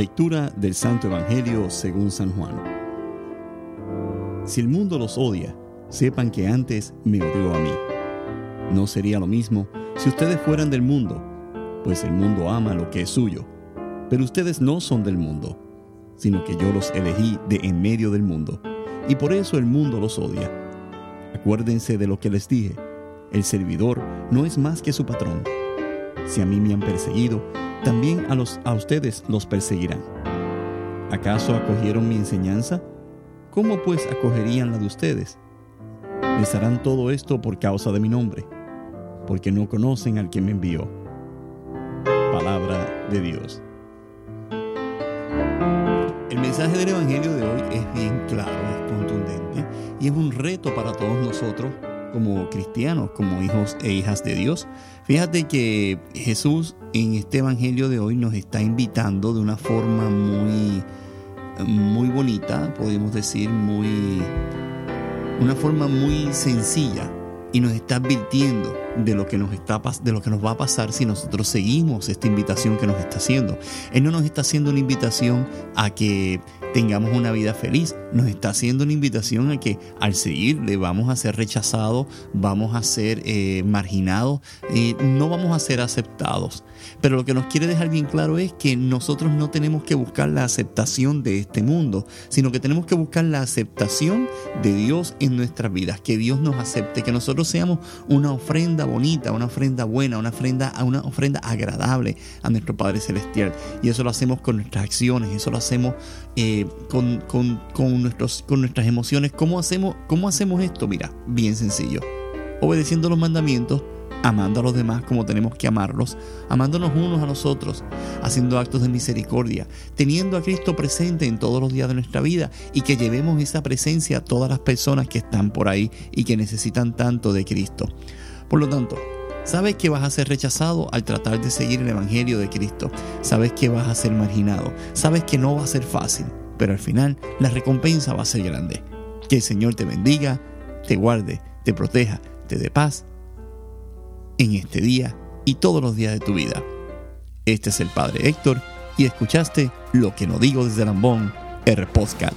Lectura del Santo Evangelio según San Juan. Si el mundo los odia, sepan que antes me odió a mí. No sería lo mismo si ustedes fueran del mundo, pues el mundo ama lo que es suyo. Pero ustedes no son del mundo, sino que yo los elegí de en medio del mundo, y por eso el mundo los odia. Acuérdense de lo que les dije, el servidor no es más que su patrón. Si a mí me han perseguido, también a, los, a ustedes los perseguirán. ¿Acaso acogieron mi enseñanza? ¿Cómo pues acogerían la de ustedes? Les harán todo esto por causa de mi nombre, porque no conocen al que me envió. Palabra de Dios. El mensaje del Evangelio de hoy es bien claro, es contundente y es un reto para todos nosotros como cristianos, como hijos e hijas de Dios. Fíjate que Jesús en este Evangelio de hoy nos está invitando de una forma muy, muy bonita, podemos decir, muy, una forma muy sencilla y nos está advirtiendo de lo que nos está de lo que nos va a pasar si nosotros seguimos esta invitación que nos está haciendo. Él no nos está haciendo una invitación a que tengamos una vida feliz. Nos está haciendo una invitación a que al seguirle vamos a ser rechazados, vamos a ser eh, marginados, eh, no vamos a ser aceptados. Pero lo que nos quiere dejar bien claro es que nosotros no tenemos que buscar la aceptación de este mundo, sino que tenemos que buscar la aceptación de Dios en nuestras vidas, que Dios nos acepte, que nosotros seamos una ofrenda bonita, una ofrenda buena, una ofrenda, una ofrenda agradable a nuestro Padre Celestial. Y eso lo hacemos con nuestras acciones, eso lo hacemos eh, con, con, nuestros, con nuestras emociones. ¿Cómo hacemos, ¿Cómo hacemos esto? Mira, bien sencillo. Obedeciendo los mandamientos, amando a los demás como tenemos que amarlos, amándonos unos a los otros, haciendo actos de misericordia, teniendo a Cristo presente en todos los días de nuestra vida y que llevemos esa presencia a todas las personas que están por ahí y que necesitan tanto de Cristo. Por lo tanto, Sabes que vas a ser rechazado al tratar de seguir el Evangelio de Cristo. Sabes que vas a ser marginado. Sabes que no va a ser fácil. Pero al final la recompensa va a ser grande. Que el Señor te bendiga, te guarde, te proteja, te dé paz en este día y todos los días de tu vida. Este es el Padre Héctor y escuchaste Lo que no digo desde Lambón, R. Postcat.